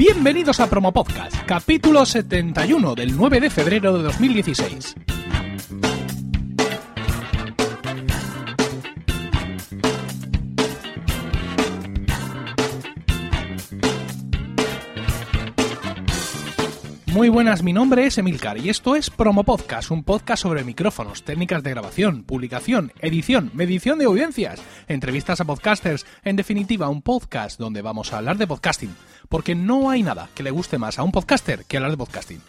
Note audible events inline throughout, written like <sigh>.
Bienvenidos a Promo Podcast, capítulo 71 del 9 de febrero de 2016. Muy buenas, mi nombre es Emilcar y esto es Promo Podcast, un podcast sobre micrófonos, técnicas de grabación, publicación, edición, medición de audiencias, entrevistas a podcasters, en definitiva, un podcast donde vamos a hablar de podcasting, porque no hay nada que le guste más a un podcaster que hablar de podcasting.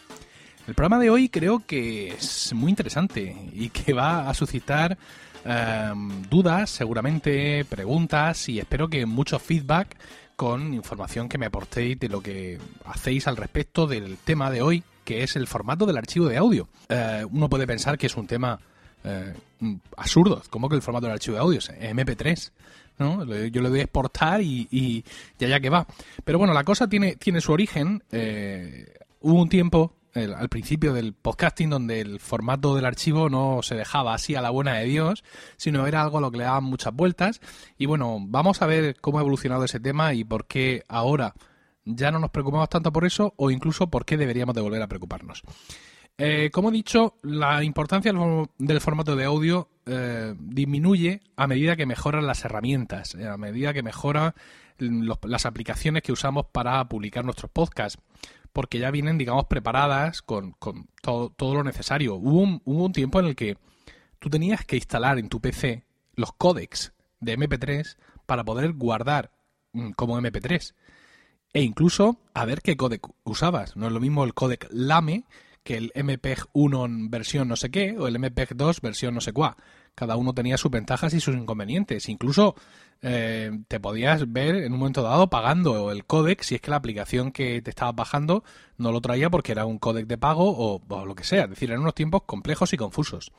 El programa de hoy creo que es muy interesante y que va a suscitar em, dudas, seguramente preguntas y espero que mucho feedback con información que me aportéis de lo que hacéis al respecto del tema de hoy, que es el formato del archivo de audio. Eh, uno puede pensar que es un tema eh, absurdo, como que el formato del archivo de audio es MP3. ¿no? Yo le doy a exportar y, y ya que va. Pero bueno, la cosa tiene, tiene su origen. Eh, hubo un tiempo al principio del podcasting donde el formato del archivo no se dejaba así a la buena de Dios, sino era algo a lo que le daban muchas vueltas. Y bueno, vamos a ver cómo ha evolucionado ese tema y por qué ahora ya no nos preocupamos tanto por eso o incluso por qué deberíamos de volver a preocuparnos. Eh, como he dicho, la importancia del formato de audio eh, disminuye a medida que mejoran las herramientas, eh, a medida que mejoran las aplicaciones que usamos para publicar nuestros podcasts porque ya vienen, digamos, preparadas con, todo, todo, lo necesario. Hubo un, hubo un tiempo en el que tú tenías que instalar en tu PC los códecs de MP3 para poder guardar mm, como MP3. E incluso a ver qué códec usabas. No es lo mismo el códec LAME que el MPEG 1 versión no sé qué o el MPEG 2 versión no sé cuá. Cada uno tenía sus ventajas y sus inconvenientes. Incluso eh, te podías ver en un momento dado pagando el códec si es que la aplicación que te estabas bajando no lo traía porque era un códec de pago o, lo que sea. Es decir, eran unos tiempos complejos y confusos.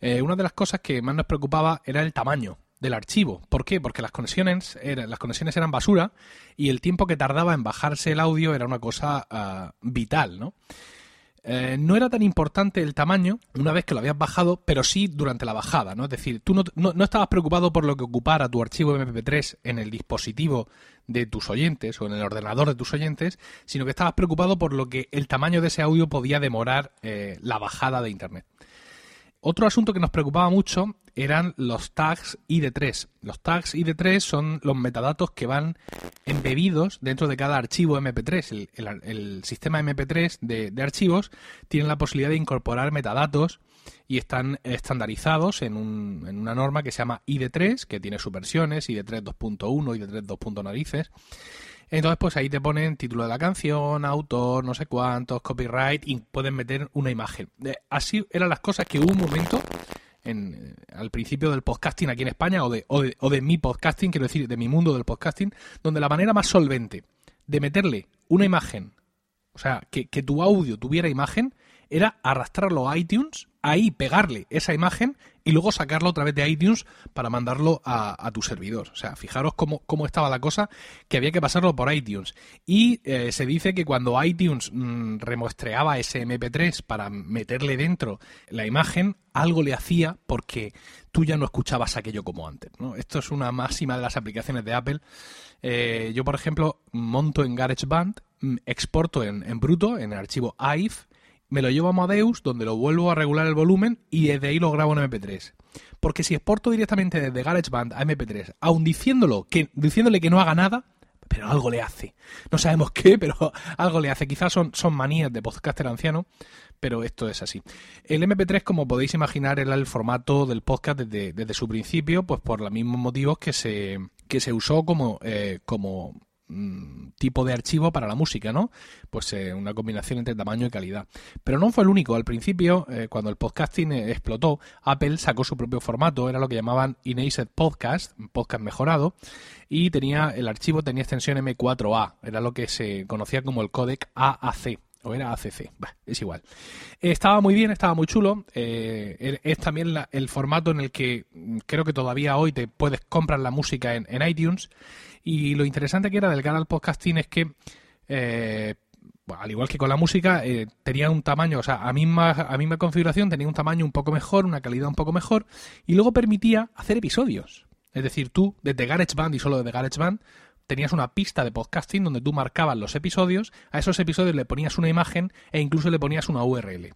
Eh, una de las cosas que más nos preocupaba era el tamaño del archivo. ¿Por qué? Porque las conexiones, eran, las conexiones eran basura y el tiempo que tardaba en bajarse el audio era una cosa ah, vital, ¿no? Eh, no era tan importante el tamaño una vez que lo habías bajado, pero sí durante la bajada, ¿no? Es decir, tú no, estabas preocupado por lo que ocupara tu archivo MP3 en el dispositivo de tus oyentes o en el ordenador de tus oyentes, sino que estabas preocupado por lo que el tamaño de ese audio podía demorar eh, la bajada de Internet. Otro asunto que nos preocupaba mucho eran los tags ID3. Los tags ID3 son los metadatos que van embebidos dentro de cada archivo MP3. El, sistema MP3 de, archivos tiene la posibilidad de incorporar metadatos y están estandarizados en, en una norma que se llama ID3, que tiene sus versiones, ID3 2.1, ID3 2. narices. Entonces, pues ahí te ponen título de la canción, autor, no sé cuántos, copyright y pueden meter una imagen. Así eran las cosas que hubo un momento en, eh, al principio del podcasting aquí en España o de, o de, o de mi podcasting, quiero decir, de mi mundo del podcasting, donde la manera más solvente de meterle una imagen, o sea, que, que tu audio tuviera imagen, era arrastrarlo a iTunes, ahí pegarle esa imagen y luego sacarlo otra vez de iTunes para mandarlo a, tu servidor. O sea, fijaros cómo, cómo, estaba la cosa, que había que pasarlo por iTunes. Y eh, se dice que cuando iTunes mm, remuestreaba ese MP3 para meterle dentro la imagen, algo le hacía porque tú ya no escuchabas aquello como antes. Esto es una máxima de las aplicaciones de Apple. Eh, yo, por ejemplo, monto en GarageBand, mm, exporto en, en bruto, en el archivo AIF, me lo llevo a Amadeus, donde lo vuelvo a regular el volumen y desde ahí lo grabo en MP3. Porque si exporto directamente desde GarageBand a MP3, aun diciéndolo que, diciéndole que no haga nada, pero algo le hace. No sabemos qué, pero <laughs> algo le hace. Quizás son, son manías de podcaster anciano, pero esto es así. El MP3, como podéis imaginar, era el formato del podcast desde, desde su principio, pues por los mismos motivos que se, que se usó como, eh, como Mm, tipo de archivo para la música, ¿no? Pues eh, una combinación entre tamaño y calidad. Pero no fue el único. Al principio, eh, cuando el podcasting eh, explotó, Apple sacó su propio formato, era lo que llamaban Enhanced Podcast, podcast mejorado, y tenía el archivo tenía extensión M4A, era lo que se conocía como el codec AAC o era ACC, es igual. estaba muy bien, estaba muy chulo. Er, es también el formato en el que mm, creo que todavía hoy te puedes comprar la música en, en iTunes y lo interesante que era del canal podcasting es que, eh, al igual que con la música, eh, tenía un tamaño, o sea, a misma, a misma configuración tenía un tamaño un poco mejor, una calidad un poco mejor, y luego permitía hacer episodios. Es decir, tú, desde GarageBand y solo desde GarageBand, tenías una pista de podcasting donde tú marcabas los episodios, a esos episodios le ponías una imagen e incluso le ponías una URL.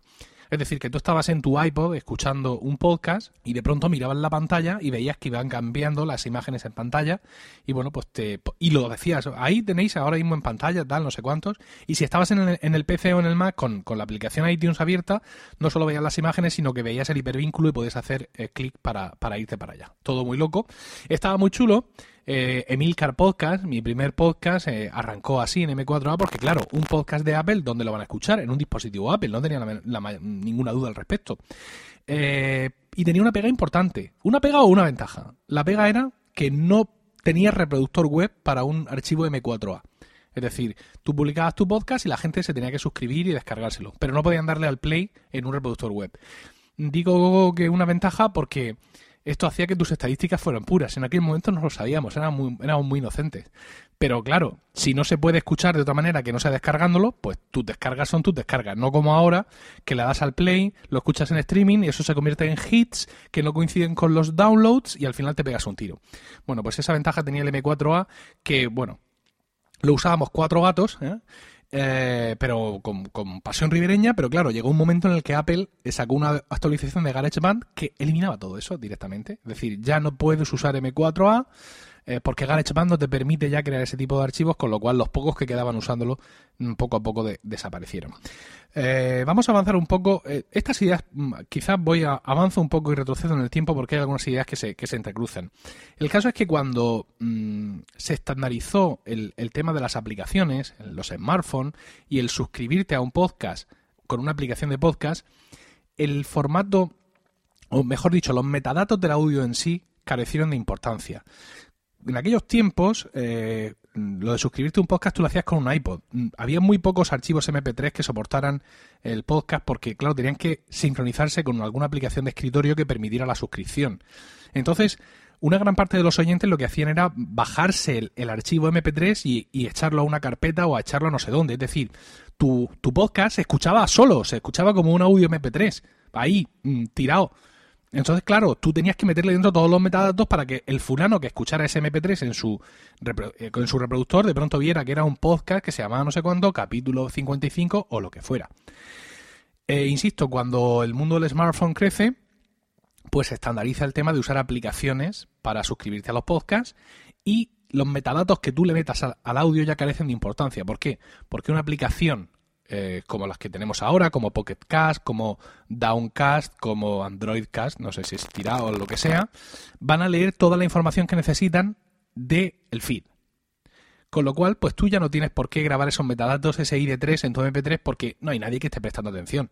Es decir, que tú estabas en tu iPod escuchando un podcast y de pronto mirabas la pantalla y veías que iban cambiando las imágenes en pantalla y bueno, pues te... Y lo decías, ahí tenéis ahora mismo en pantalla, tal, no sé cuántos. Y si estabas en el, PC o en el Mac con, la aplicación iTunes abierta, no solo veías las imágenes, sino que veías el hipervínculo y podías hacer eh, clic para, para irte para allá. Todo muy loco. Estaba muy chulo eh, Emilcar Podcast, mi primer podcast, eh, arrancó así en M4A porque, claro, un podcast de Apple, ¿dónde lo van a escuchar? En un dispositivo Apple, no tenía ninguna duda al respecto. Eh, y tenía una pega importante. ¿Una pega o una ventaja? La pega era que no tenía reproductor web para un archivo M4A. Es decir, tú publicabas tu podcast y la gente se tenía que suscribir y descargárselo, pero no podían darle al play en un reproductor web. Digo que una ventaja porque esto hacía que tus estadísticas fueran puras. En aquel momento no lo sabíamos, éramos muy, éramos muy inocentes. Pero claro, si no se puede escuchar de otra manera que no sea descargándolo, pues tus descargas son tus descargas. No como ahora, que le das al play, lo escuchas en streaming y eso se convierte en hits que no coinciden con los downloads y al final te pegas un tiro. Bueno, pues esa ventaja tenía el M4A que, bueno, lo usábamos cuatro gatos, ¿eh? Eh, pero con, pasión ribereña, pero claro, llegó un momento en el que Apple sacó una actualización de GarageBand que eliminaba todo eso directamente. Es decir, ya no puedes usar M4A, eh, porque GarageBand no te permite ya crear ese tipo de archivos, con lo cual los pocos que quedaban usándolo mm, poco a poco desaparecieron. Eh, vamos a avanzar un poco. Eh, estas ideas, mm, quizás voy a avanzo un poco y retrocedo en el tiempo porque hay algunas ideas que se, que se entrecruzan. El caso es que cuando mm, se estandarizó el, el tema de las aplicaciones, los smartphones y el suscribirte a un podcast con una aplicación de podcast, el formato, o mejor dicho, los metadatos del audio en sí carecieron de importancia en aquellos tiempos, eh, lo de suscribirte a un podcast tú lo hacías con un iPod. Había muy pocos archivos MP3 que soportaran el podcast porque, claro, tenían que sincronizarse con alguna aplicación de escritorio que permitiera la suscripción. Entonces, una gran parte de los oyentes lo que hacían era bajarse el, archivo MP3 y, echarlo a una carpeta o a echarlo a no sé dónde. Es decir, tu, tu podcast se escuchaba solo, se escuchaba como un audio MP3, ahí, mm, tirado. Entonces, claro, tú tenías que meterle dentro todos los metadatos para que el fulano que escuchara ese MP3 en su, eh, su reproductor de pronto viera que era un podcast que se llamaba no sé cuándo, capítulo 55 o lo que fuera. E insisto, cuando el mundo del smartphone crece, pues se estandariza el tema de usar aplicaciones para suscribirte a los podcasts y los metadatos que tú le metas al, audio ya carecen de importancia. ¿Por qué? Porque una aplicación eh, como las que tenemos ahora, como Pocket Cast, como Downcast, como Android Cast, no sé si es tirado o lo que sea, van a leer toda la información que necesitan del el feed. Con lo cual, pues tú ya no tienes por qué grabar esos metadatos, ese ID3 en tu MP3, porque no hay nadie que esté prestando atención.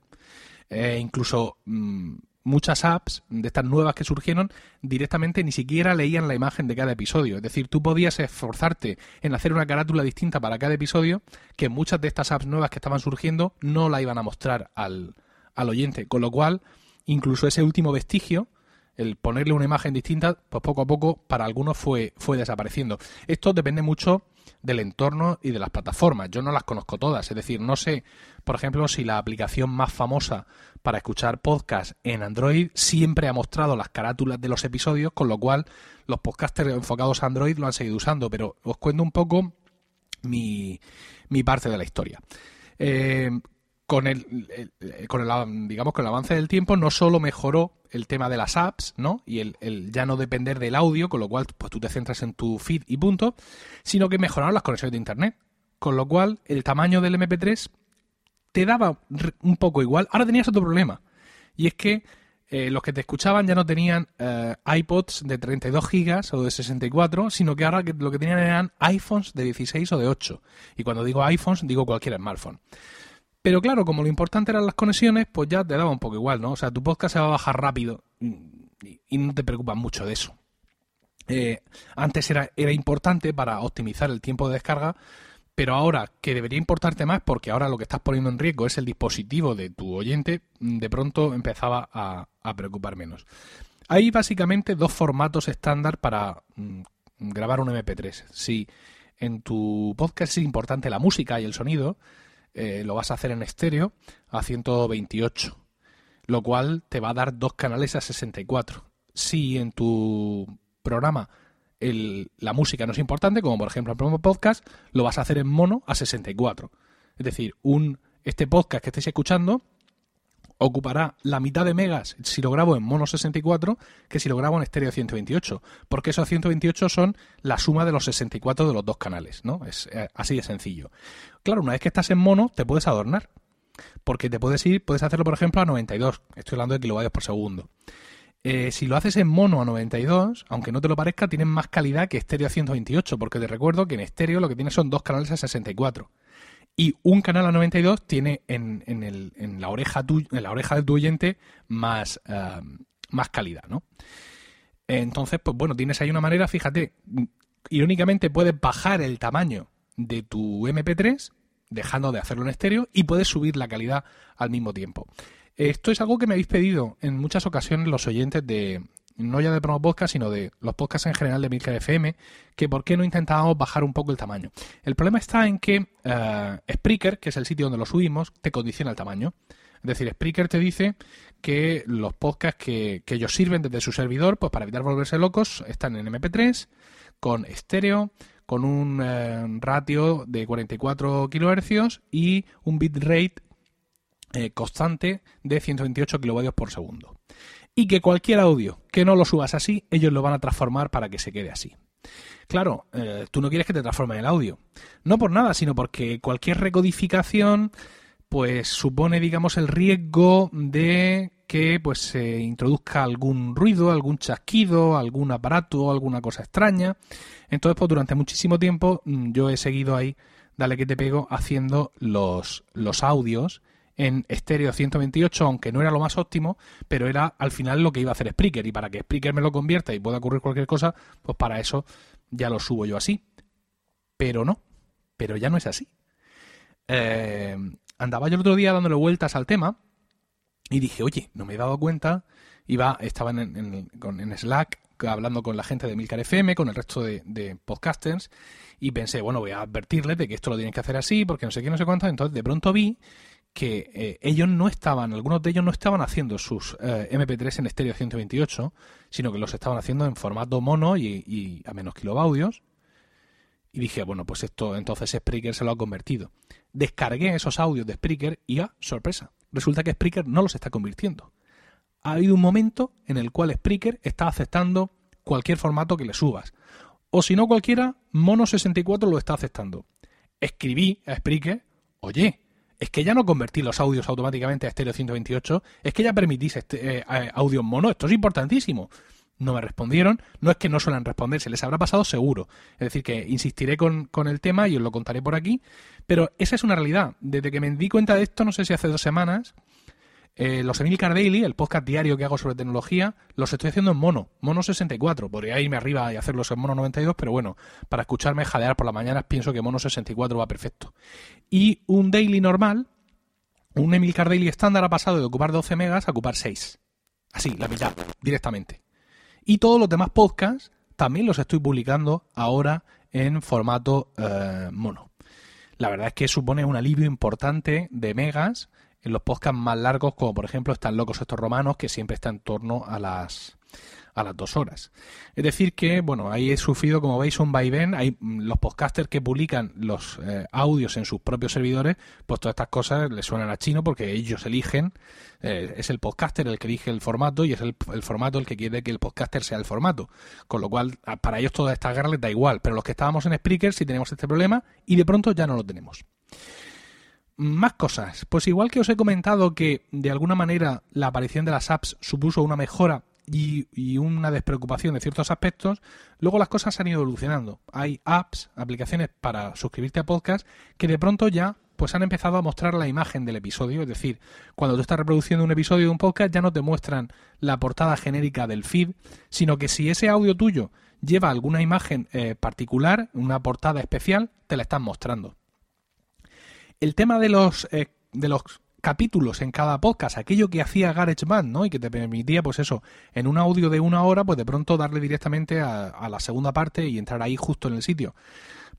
Eh, incluso mm, muchas apps de estas nuevas que surgieron directamente ni siquiera leían la imagen de cada episodio. Es decir, tú podías esforzarte en hacer una carátula distinta para cada episodio, que muchas de estas apps nuevas que estaban surgiendo no la iban a mostrar al, al oyente. Con lo cual, incluso ese último vestigio, el ponerle una imagen distinta, pues poco a poco para algunos fue, fue desapareciendo. Esto depende mucho del entorno y de las plataformas. Yo no las conozco todas, es decir, no sé, por ejemplo, si la aplicación más famosa para escuchar podcast en Android siempre ha mostrado las carátulas de los episodios, con lo cual los podcasters enfocados a Android lo han seguido usando, pero os cuento un poco mi, mi parte de la historia. Eh, con el, con el digamos con el avance del tiempo no solo mejoró el tema de las apps no y el, el, ya no depender del audio con lo cual pues tú te centras en tu feed y punto sino que mejoraron las conexiones de internet con lo cual el tamaño del MP3 te daba un poco igual ahora tenías otro problema y es que eh, los que te escuchaban ya no tenían eh, iPods de 32 gigas o de 64, sino que ahora lo que tenían eran iPhones de 16 o de 8. Y cuando digo iPhones, digo cualquier smartphone. Pero claro, como lo importante eran las conexiones, pues ya te daba un poco igual, ¿no? O sea, tu podcast se va a bajar rápido y, no te preocupas mucho de eso. Eh, antes era, era importante para optimizar el tiempo de descarga, pero ahora que debería importarte más porque ahora lo que estás poniendo en riesgo es el dispositivo de tu oyente, de pronto empezaba a, preocupar menos. Hay básicamente dos formatos estándar para mm, grabar un MP3. Si en tu podcast es importante la música y el sonido, eh, lo vas a hacer en estéreo a 128, lo cual te va a dar dos canales a 64. Si en tu programa la música no es importante, como por ejemplo el promo podcast, lo vas a hacer en mono a 64. Es decir, un este podcast que estéis escuchando ocupará la mitad de megas si lo grabo en mono 64 que si lo grabo en estéreo 128, porque esos 128 son la suma de los 64 de los dos canales, ¿no? Es eh, así de sencillo. Claro, una vez que estás en mono, te puedes adornar, porque te puedes ir, puedes hacerlo por ejemplo a 92, estoy hablando de kilovatios por segundo. Eh, si lo haces en mono a 92, aunque no te lo parezca, tienes más calidad que estéreo a 128, porque te recuerdo que en estéreo lo que tienes son dos canales a 64 y un canal a 92 tiene en, en, el, en la, oreja la oreja de tu oyente más, eh, más calidad, ¿no? Entonces, pues bueno, tienes ahí una manera, fíjate, irónicamente puedes bajar el tamaño de tu MP3 dejando de hacerlo en estéreo y puedes subir la calidad al mismo tiempo. Esto es algo que me habéis pedido en muchas ocasiones los oyentes de, no ya de promo podcast, sino de los podcasts en general de Milker FM, que por qué no intentábamos bajar un poco el tamaño. El problema está en que uh, Spreaker, que es el sitio donde lo subimos, te condiciona el tamaño. Es decir, Spreaker te dice que los podcasts que, ellos sirven desde su servidor, pues para evitar volverse locos, están en MP3, con estéreo, con un eh, ratio de 44 kHz y un bitrate eh, constante de 128 kB por segundo y que cualquier audio que no lo subas así, ellos lo van a transformar para que se quede así. Claro, eh, tú no quieres que te transforme el audio. No por nada, sino porque cualquier recodificación pues supone, digamos, el riesgo de que pues se introduzca algún ruido, algún chasquido, algún aparato, alguna cosa extraña. Entonces, pues durante muchísimo tiempo mm, yo he seguido ahí, dale que te pego, haciendo los, los audios en estéreo 128, aunque no era lo más óptimo, pero era al final lo que iba a hacer Spreaker. Y para que Spreaker me lo convierta y pueda ocurrir cualquier cosa, pues para eso ya lo subo yo así. Pero no, pero ya no es así. Eh, andaba yo el otro día dándole vueltas al tema y dije, oye, no me he dado cuenta. Iba, estaba en, en Slack hablando con la gente de Milcar FM, con el resto de, de, podcasters, y pensé, bueno, voy a advertirles de que esto lo tienen que hacer así, porque no sé qué, no sé cuánto. Entonces, de pronto vi que eh, ellos no estaban, algunos de ellos no estaban haciendo sus eh, MP3 en estéreo 128, sino que los estaban haciendo en formato mono y, a menos kilobaudios. Y dije, bueno, pues esto entonces Spreaker se lo ha convertido. Descargué esos audios de Spreaker y, ah, sorpresa, resulta que Spreaker no los está convirtiendo. Ha habido un momento en el cual Spreaker está aceptando cualquier formato que le subas. O si no cualquiera, Mono 64 lo está aceptando. Escribí a Spreaker, oye, es que ya no convertí los audios automáticamente a estéreo 128, es que ya permitís este, eh, audio mono, esto es importantísimo. No me respondieron, no es que no suelen responder, se les habrá pasado seguro. Es decir, que insistiré con, con el tema y os lo contaré por aquí, pero esa es una realidad. Desde que me di cuenta de esto, no sé si hace dos semanas, eh, los Emilcar Daily, el podcast diario que hago sobre tecnología, los estoy haciendo en mono, mono 64. Podría irme arriba y hacerlos en mono 92, pero bueno, para escucharme jadear por las mañanas pienso que mono 64 va perfecto. Y un daily normal, un Emilcar Daily estándar ha pasado de ocupar 12 megas a ocupar 6. Así, la mitad, directamente. Y todos los demás podcasts también los estoy publicando ahora en formato eh, mono. La verdad es que supone un alivio importante de megas en los podcasts más largos, como por ejemplo Están locos estos romanos, que siempre está en torno a las a las dos horas. Es decir que, bueno, ahí he sufrido, como veis, un vaivén. Hay mm, los podcasters que publican los eh, audios en sus propios servidores, pues todas estas cosas les suenan a chino porque ellos eligen, eh, es el podcaster el que elige el formato y es el, el, formato el que quiere que el podcaster sea el formato. Con lo cual, para ellos todas estas guerras les da igual. Pero los que estábamos en Spreaker sí tenemos este problema y de pronto ya no lo tenemos. Más cosas. Pues igual que os he comentado que de alguna manera la aparición de las apps supuso una mejora y, una despreocupación de ciertos aspectos, luego las cosas han ido evolucionando. Hay apps, aplicaciones para suscribirte a podcast que de pronto ya pues han empezado a mostrar la imagen del episodio, es decir, cuando tú estás reproduciendo un episodio de un podcast ya no te muestran la portada genérica del feed, sino que si ese audio tuyo lleva alguna imagen eh, particular, una portada especial, te la están mostrando. El tema de los, eh, de los capítulos en cada podcast, aquello que hacía GarageBand, ¿no? Y que te permitía, pues eso, en un audio de una hora, pues de pronto darle directamente a, la segunda parte y entrar ahí justo en el sitio.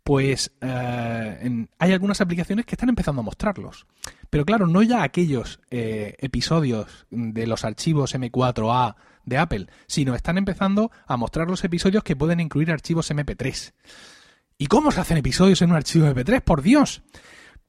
Pues eh, hay algunas aplicaciones que están empezando a mostrarlos. Pero claro, no ya aquellos eh, episodios de los archivos M4A de Apple, sino están empezando a mostrar los episodios que pueden incluir archivos MP3. ¿Y cómo se hacen episodios en un archivo MP3? Por Dios.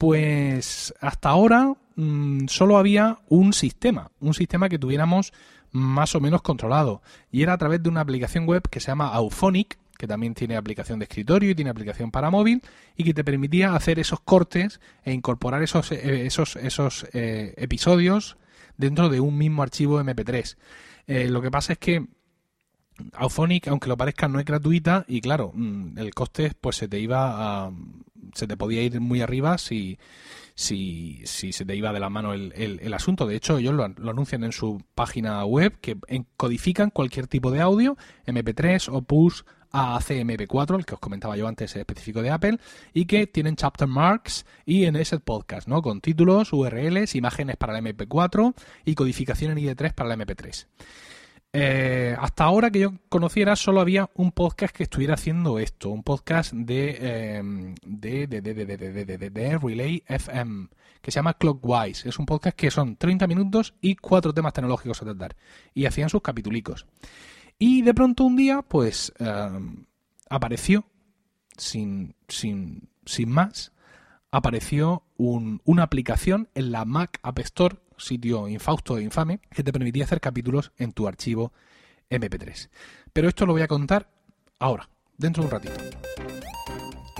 Pues hasta ahora mm, solo había un sistema, un sistema que tuviéramos más o menos controlado. Y era a través de una aplicación web que se llama Auphonic, que también tiene aplicación de escritorio y tiene aplicación para móvil, y que te permitía hacer esos cortes e incorporar esos, eh, esos, esos eh, episodios dentro de un mismo archivo MP3. Eh, lo que pasa es que Auphonic, aunque lo parezca, no es gratuita y claro, mm, el coste pues se te iba a, se te podía ir muy arriba si, si, si se te iba de la mano el, el, asunto. De hecho, ellos lo, anuncian en su página web que codifican cualquier tipo de audio, MP3 o PUS, AAC-MP4, el que os comentaba yo antes, específico de Apple, y que tienen chapter marks y en ese podcast, ¿no? Con títulos, URLs, imágenes para la MP4 y codificación en ID3 para la MP3. Eh, hasta ahora que yo conociera solo había un podcast que estuviera haciendo esto, un podcast de, de, de, de, de, Relay FM, que se llama Clockwise. Es un podcast que son 30 minutos y cuatro temas tecnológicos a tratar. Y hacían sus capitulicos. Y de pronto un día, pues, apareció, sin, sin, sin más, apareció una aplicación en la Mac App Store sitio infausto e infame que te permitía hacer capítulos en tu archivo MP3. Pero esto lo voy a contar ahora, dentro de un ratito.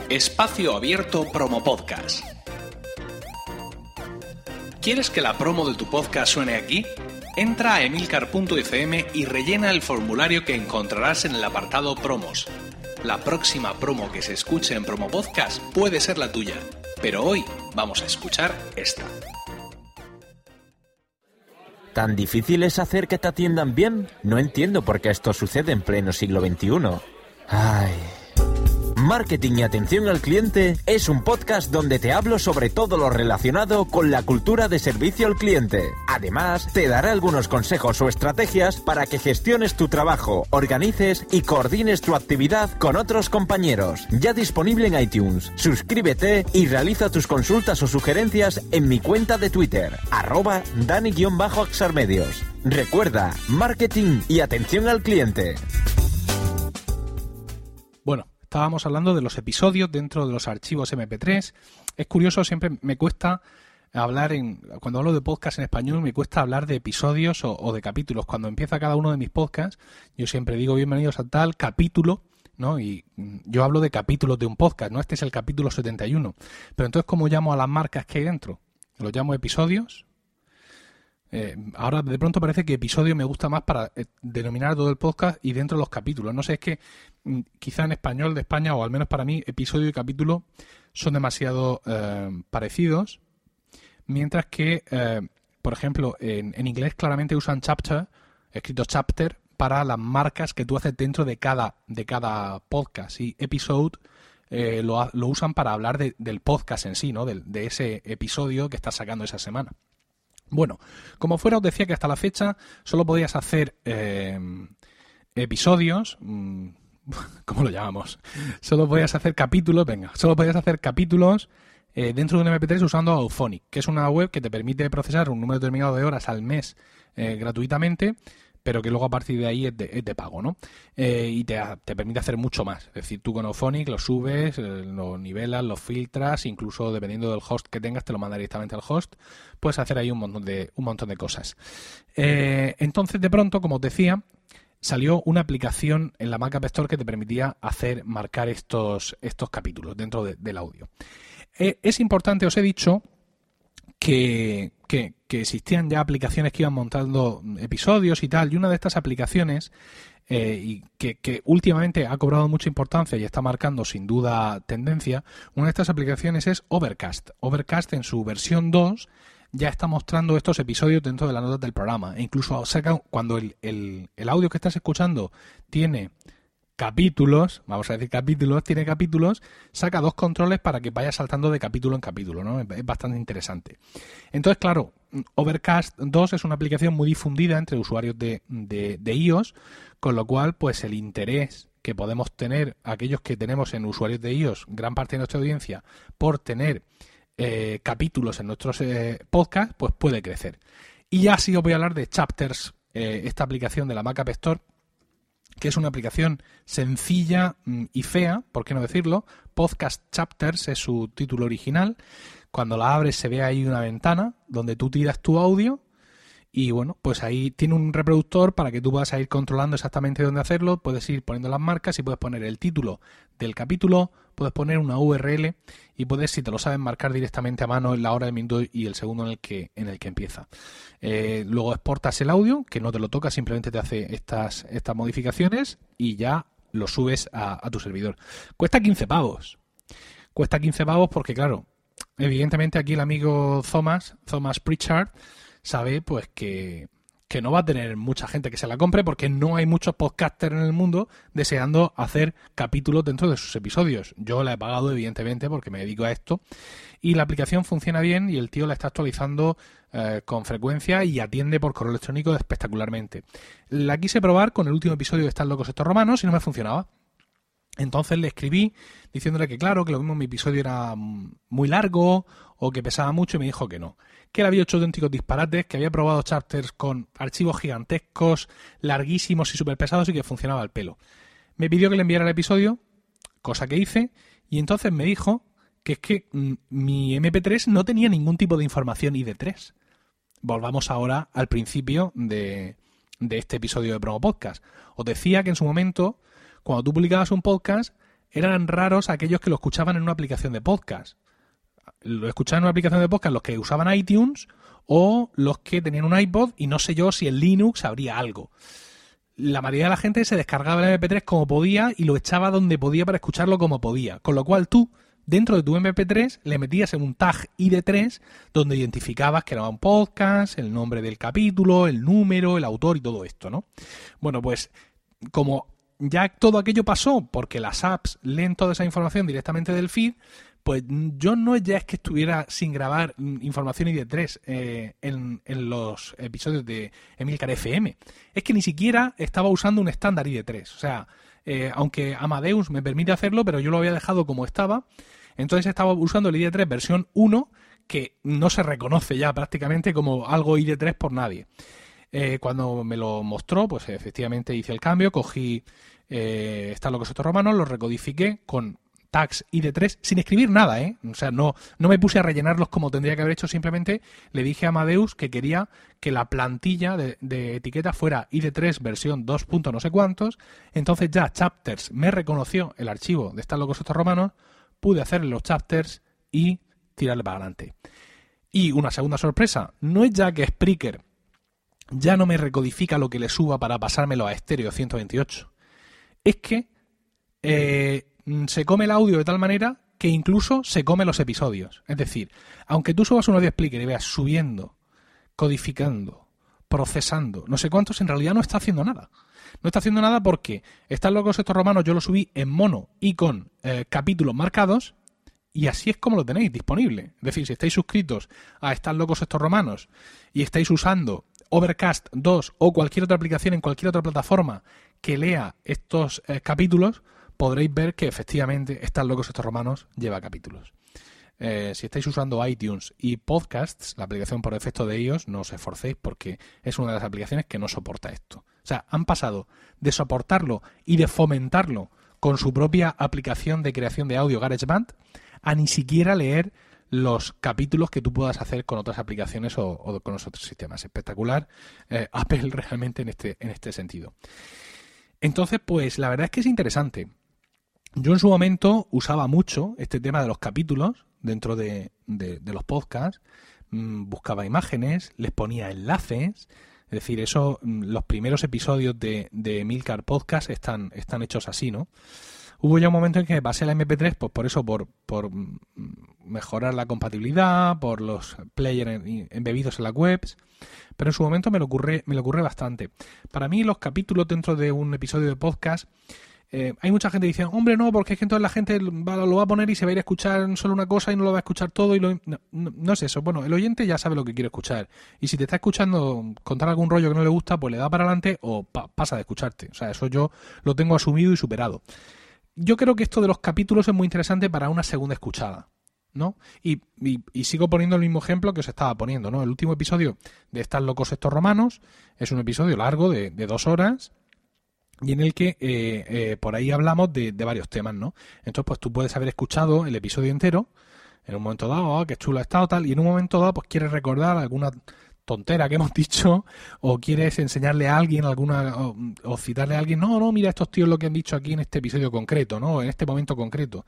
Espacio Abierto Promo Podcast. ¿Quieres que la promo de tu podcast suene aquí? Entra a emilcar.fm y rellena el formulario que encontrarás en el apartado Promos. La próxima promo que se escuche en Promo Podcast puede ser la tuya, pero hoy vamos a escuchar esta. ¿Tan difícil es hacer que te atiendan bien? No entiendo por qué esto sucede en pleno siglo XXI. Ay. Marketing y Atención al Cliente es un podcast donde te hablo sobre todo lo relacionado con la cultura de servicio al cliente. Además, te daré algunos consejos o estrategias para que gestiones tu trabajo, organices y coordines tu actividad con otros compañeros. Ya disponible en iTunes. Suscríbete y realiza tus consultas o sugerencias en mi cuenta de Twitter, arroba dani-axarmedios. Recuerda, marketing y atención al cliente. Estábamos hablando de los episodios dentro de los archivos MP3. Es curioso, siempre me cuesta hablar en cuando hablo de podcast en español me cuesta hablar de episodios o, de capítulos. Cuando empieza cada uno de mis podcasts, yo siempre digo bienvenidos a tal capítulo, ¿no? Y mm, yo hablo de capítulos de un podcast, ¿no? Este es el capítulo 71. Pero entonces, ¿cómo llamo a las marcas que hay dentro? ¿Los llamo episodios? Eh, ahora de pronto parece que episodio me gusta más para eh, denominar todo el podcast y dentro de los capítulos. No sé, es que mm, quizá en español de España, o al menos para mí, episodio y capítulo son demasiado eh, parecidos, mientras que, por ejemplo, en, inglés claramente usan chapter, escrito chapter, para las marcas que tú haces dentro de cada, de cada podcast. Y episode lo, lo, usan para hablar del podcast en sí, ¿no? De, de ese episodio que estás sacando esa semana. Bueno, como fuera, os decía que hasta la fecha solo podías hacer eh, episodios. Mm, <laughs> ¿Cómo lo llamamos? Solo podías hacer capítulos, venga, solo podías hacer capítulos eh, dentro de un MP3 usando Auphonic, que es una web que te permite procesar un número determinado de horas al mes eh, gratuitamente pero que luego a partir de ahí es de, pago, ¿no? Eh, y te, permite hacer mucho más. Es decir, tú con Ophonic lo subes, eh, lo nivelas, lo filtras, incluso dependiendo del host que tengas, te lo manda directamente al host. Puedes hacer ahí un montón de, un montón de cosas. Eh, entonces, de pronto, como os decía, salió una aplicación en la Mac App Store que te permitía hacer, marcar estos, estos capítulos dentro del audio. es importante, os he dicho, que, existían ya aplicaciones que iban montando episodios y tal, y una de estas aplicaciones, eh, y que, últimamente ha cobrado mucha importancia y está marcando sin duda tendencia, una de estas aplicaciones es Overcast. Overcast en su versión 2 ya está mostrando estos episodios dentro de las notas del programa. E incluso saca, cuando el, el audio que estás escuchando tiene capítulos, vamos a decir capítulos, tiene capítulos, saca dos controles para que vaya saltando de capítulo en capítulo, ¿no? Es, bastante interesante. Entonces, claro, Overcast 2 es una aplicación muy difundida entre usuarios de, de, iOS, con lo cual, pues el interés que podemos tener aquellos que tenemos en usuarios de iOS, gran parte de nuestra audiencia, por tener eh, capítulos en nuestros eh, podcasts, pues puede crecer. Y ya sí os voy a hablar de chapters eh, esta aplicación de la Mac App Store, que es una aplicación sencilla mm, y fea, por qué no decirlo. Podcast Chapters es su título original. Cuando la abres se ve ahí una ventana donde tú tiras tu audio y bueno, pues ahí tiene un reproductor para que tú puedas ir controlando exactamente dónde hacerlo. Puedes ir poniendo las marcas y puedes poner el título del capítulo, puedes poner una URL y puedes, si te lo saben, marcar directamente a mano la hora, el minuto y el segundo en el que, en el que empieza. Eh, luego exportas el audio, que no te lo toca, simplemente te hace estas, estas modificaciones y ya lo subes a, a tu servidor. Cuesta 15 pavos. Cuesta 15 pavos porque, claro, evidentemente aquí el amigo Thomas, Thomas Pritchard, sabe pues que, que no va a tener mucha gente que se la compre porque no hay muchos podcasters en el mundo deseando hacer capítulos dentro de sus episodios. Yo la he pagado evidentemente porque me dedico a esto y la aplicación funciona bien y el tío la está actualizando eh, con frecuencia y atiende por correo electrónico espectacularmente. La quise probar con el último episodio de Están locos estos romanos y no me funcionaba. Entonces le escribí diciéndole que claro, que lo mismo mi episodio era muy largo o que pesaba mucho y me dijo que no. Que él había hecho auténticos disparates, que había probado chapters con archivos gigantescos, larguísimos y súper pesados y que funcionaba al pelo. Me pidió que le enviara el episodio, cosa que hice, y entonces me dijo que es que mm, mi MP3 no tenía ningún tipo de información ID3. Volvamos ahora al principio de, de este episodio de Promo Podcast. Os decía que en su momento cuando tú publicabas un podcast, eran raros aquellos que lo escuchaban en una aplicación de podcast. Lo escuchaban en una aplicación de podcast los que usaban iTunes o los que tenían un iPod y no sé yo si en Linux habría algo. La mayoría de la gente se descargaba el MP3 como podía y lo echaba donde podía para escucharlo como podía. Con lo cual tú, dentro de tu MP3, le metías en un tag ID3 donde identificabas que era un podcast, el nombre del capítulo, el número, el autor y todo esto, ¿no? Bueno, pues como ya todo aquello pasó porque las apps leen toda esa información directamente del feed, pues yo no ya es que estuviera sin grabar información ID3 eh, en, los episodios de Emilcar FM. Es que ni siquiera estaba usando un estándar ID3. O sea, eh, aunque Amadeus me permite hacerlo, pero yo lo había dejado como estaba. Entonces estaba usando el ID3 versión 1, que no se reconoce ya prácticamente como algo ID3 por nadie. Eh, cuando me lo mostró, pues efectivamente hice el cambio, cogí eh, Están estos romanos, lo recodifiqué con tags ID3 sin escribir nada, ¿eh? O sea, no, no me puse a rellenarlos como tendría que haber hecho, simplemente le dije a Amadeus que quería que la plantilla de, de etiqueta fuera ID3 versión 2. no sé cuántos, entonces ya Chapters me reconoció el archivo de Están locos estos romanos, pude hacerle los chapters y tirarle para adelante. Y una segunda sorpresa, no es ya que Spreaker ya no me recodifica lo que le suba para pasármelo a estéreo 128. Es que eh, se come el audio de tal manera que incluso se come los episodios. Es decir, aunque tú subas un audio explique y veas subiendo, codificando, procesando, no sé cuántos, en realidad no está haciendo nada. No está haciendo nada porque Están locos estos romanos, yo lo subí en mono y con eh, capítulos marcados y así es como lo tenéis disponible. Es decir, si estáis suscritos a Están locos estos romanos y estáis usando Overcast 2 o cualquier otra aplicación en cualquier otra plataforma que lea estos eh, capítulos, podréis ver que efectivamente Están locos estos romanos lleva capítulos. Eh, si estáis usando iTunes y Podcasts, la aplicación por defecto de ellos, no os esforcéis porque es una de las aplicaciones que no soporta esto. O sea, han pasado de soportarlo y de fomentarlo con su propia aplicación de creación de audio GarageBand a ni siquiera leer los capítulos que tú puedas hacer con otras aplicaciones o, con los otros sistemas. Espectacular eh, <laughs> Apple realmente en este, en este sentido. Entonces, pues la verdad es que es interesante. Yo en su momento usaba mucho este tema de los capítulos dentro de, los podcasts, mm, buscaba imágenes, les ponía enlaces, es decir, eso, mm, los primeros episodios de, de Milcar Podcast están, están hechos así, ¿no? Hubo ya un momento en que pasé la MP3, pues por eso, por, por mejorar la compatibilidad, por los players embebidos en las webs, pero en su momento me lo ocurre, me lo ocurre bastante. Para mí los capítulos dentro de un episodio de podcast, eh, hay mucha gente que dice, hombre, no, porque es que entonces la gente lo va a poner y se va a ir a escuchar solo una cosa y no lo va a escuchar todo y lo, no, es eso. Bueno, el oyente ya sabe lo que quiere escuchar y si te está escuchando contar algún rollo que no le gusta, pues le da para adelante o pasa de escucharte. O sea, eso yo lo tengo asumido y superado yo creo que esto de los capítulos es muy interesante para una segunda escuchada. ¿no? Y, y, sigo poniendo el mismo ejemplo que os estaba poniendo, ¿no? El último episodio de Estas locos estos romanos es un episodio largo de, de dos horas y en el que eh, eh, por ahí hablamos de, de, varios temas, ¿no? Entonces, pues tú puedes haber escuchado el episodio entero en un momento dado, oh, qué chulo ha estado, tal, y en un momento dado, pues quieres recordar alguna tontera que hemos <laughs> dicho o quieres enseñarle a alguien alguna o, citarle a alguien, no, no, mira estos tíos lo que han dicho aquí en este episodio concreto, ¿no? En este momento concreto.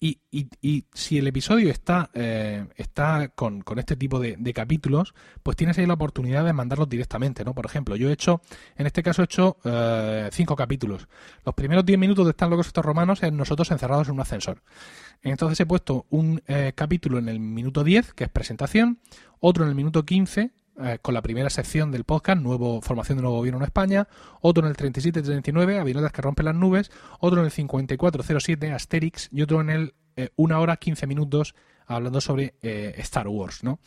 Y, y, y si el episodio está, eh, está con, con, este tipo de, capítulos, pues tienes ahí la oportunidad de mandarlos directamente, ¿no? Por ejemplo, yo he hecho, en este caso he hecho eh, cinco capítulos. Los primeros diez minutos de Están locos estos romanos en nosotros encerrados en un ascensor. Entonces he puesto un eh, capítulo en el minuto 10, que es presentación, otro en el minuto 15, eh, con la primera sección del podcast, nuevo formación de nuevo gobierno en España, otro en el 3739, avionetas que rompen las nubes, otro en el 5407, Asterix, y otro en el 1 eh, hora 15 minutos hablando sobre eh, Star Wars, ¿no?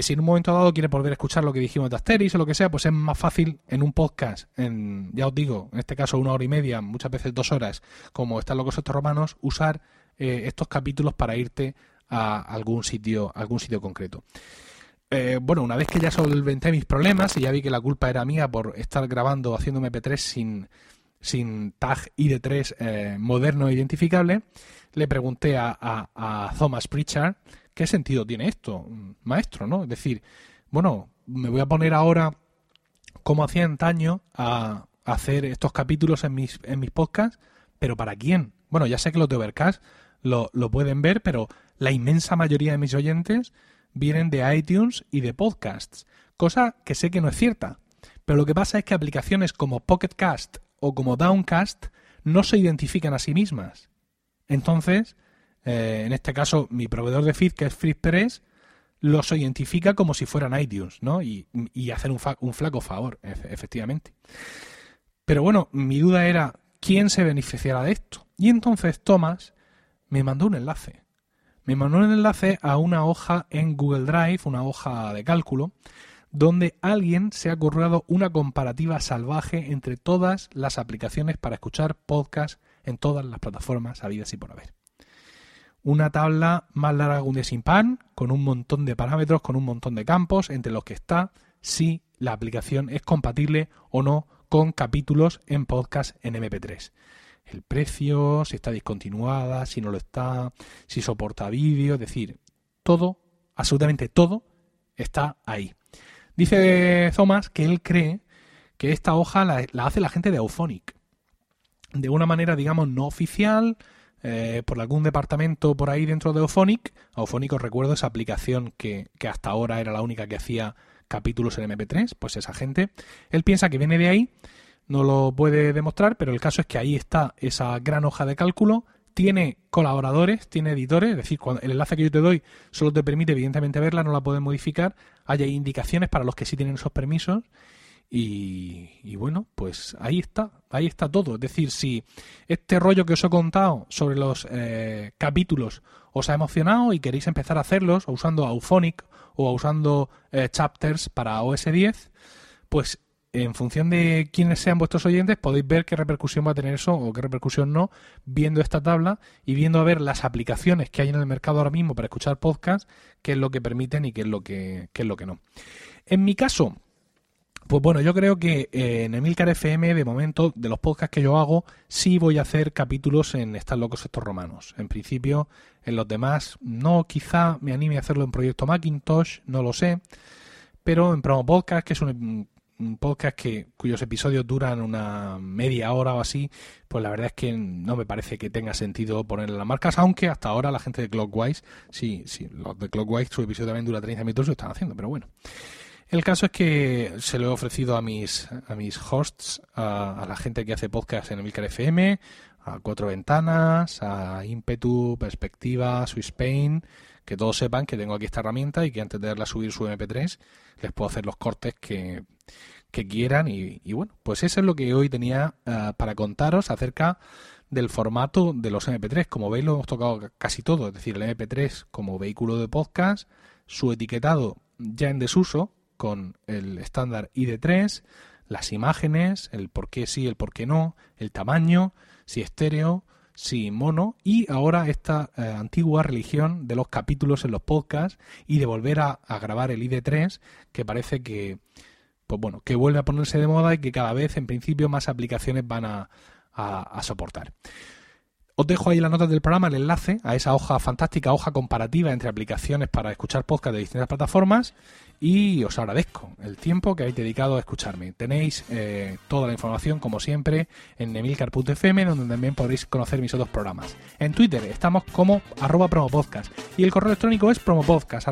si en un momento dado quieres volver a escuchar lo que dijimos de Asterix o lo que sea, pues es más fácil en un podcast, en, ya os digo, en este caso una hora y media, muchas veces dos horas, como están locos estos romanos, usar estos capítulos para irte a algún sitio, algún sitio concreto. Eh, bueno, una vez que ya solventé mis problemas y ya vi que la culpa era mía por estar grabando haciendo MP3 sin, sin tag ID3 eh, moderno e identificable, le pregunté a, Thomas Pritchard qué sentido tiene esto, maestro, ¿no? Es decir, bueno, me voy a poner ahora, como hacía antaño, a, hacer estos capítulos en mis, en mis podcasts, pero ¿para quién? Bueno, ya sé que los de Overcast lo, lo pueden ver, pero la inmensa mayoría de mis oyentes vienen de iTunes y de podcasts, cosa que sé que no es cierta. Pero lo que pasa es que aplicaciones como Pocketcast o como Downcast no se identifican a sí mismas. Entonces, eh, en este caso, mi proveedor de feed, que es FreePress, los identifica como si fueran iTunes, ¿no? Y, y hacer un, un, flaco favor, efectivamente. Pero bueno, mi duda era, ¿quién se beneficiará de esto? Y entonces Thomas me mandó un enlace me mandó un enlace a una hoja en Google Drive, una hoja de cálculo, donde alguien se ha currado una comparativa salvaje entre todas las aplicaciones para escuchar podcast en todas las plataformas habidas y por haber. Una tabla más larga que un día sin pan, con un montón de parámetros, con un montón de campos, entre los que está si la aplicación es compatible o no con capítulos en podcast en MP3 el precio, si está discontinuada, si no lo está, si soporta vídeo, es decir, todo, absolutamente todo, está ahí. Dice Thomas que él cree que esta hoja la, hace la gente de Auphonic. De una manera, digamos, no oficial, eh, por algún departamento por ahí dentro de Auphonic. Auphonic, os recuerdo, esa aplicación que, que hasta ahora era la única que hacía capítulos en MP3, pues esa gente. Él piensa que viene de ahí no lo puede demostrar, pero el caso es que ahí está esa gran hoja de cálculo, tiene colaboradores, tiene editores, es decir, cuando el enlace que yo te doy solo te permite evidentemente verla, no la puedes modificar, hay indicaciones para los que sí tienen esos permisos y, bueno, pues ahí está, ahí está todo. Es decir, si este rollo que os he contado sobre los eh, capítulos os ha emocionado y queréis empezar a hacerlos usando Auphonic o usando eh, Chapters para OS 10, pues en función de quiénes sean vuestros oyentes, podéis ver qué repercusión va a tener eso o qué repercusión no, viendo esta tabla y viendo a ver las aplicaciones que hay en el mercado ahora mismo para escuchar podcasts, qué es lo que permiten y qué es lo que, qué es lo que no. En mi caso, pues bueno, yo creo que eh, en Emilcar FM, de momento, de los podcasts que yo hago, sí voy a hacer capítulos en Están locos estos romanos. En principio, en los demás, no, quizá me anime a hacerlo en Proyecto Macintosh, no lo sé. Pero en Promo Podcast, que es un un podcast que cuyos episodios duran una media hora o así, pues la verdad es que no me parece que tenga sentido ponerle las marcas, aunque hasta ahora la gente de Clockwise, sí, sí, los de Clockwise su episodio también dura 30 minutos lo están haciendo, pero bueno. El caso es que se lo he ofrecido a mis, a mis hosts, a, la gente que hace podcast en Emilcar FM, a Cuatro Ventanas, a Impetu, Perspectiva, Swiss Spain, que todos sepan que tengo aquí esta herramienta y que antes de darle a subir su MP3 les puedo hacer los cortes que, quieran y, bueno, pues eso es lo que hoy tenía eh, para contaros acerca del formato de los MP3. Como veis lo hemos tocado casi todo, es decir, el MP3 como vehículo de podcast, su etiquetado ya en desuso con el estándar ID3, las imágenes, el por qué sí, el por qué no, el tamaño, si estéreo, sin mono y ahora esta eh, antigua religión de los capítulos en los podcasts y de volver a, grabar el ID3 que parece que pues bueno que vuelve a ponerse de moda y que cada vez en principio más aplicaciones van a soportar. Os dejo ahí en las notas del programa el enlace a esa hoja fantástica, hoja comparativa entre aplicaciones para escuchar podcast de distintas plataformas y os agradezco el tiempo que habéis dedicado a escucharme. Tenéis eh, toda la información, como siempre, en emilcar.fm, donde también podréis conocer mis otros programas. En Twitter estamos como arroba promopodcast y el correo electrónico es promopodcast.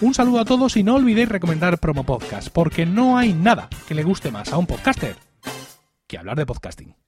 Un saludo a todos y no olvidéis recomendar Promo Podcast, porque no hay nada que le guste más a un podcaster que hablar de podcasting.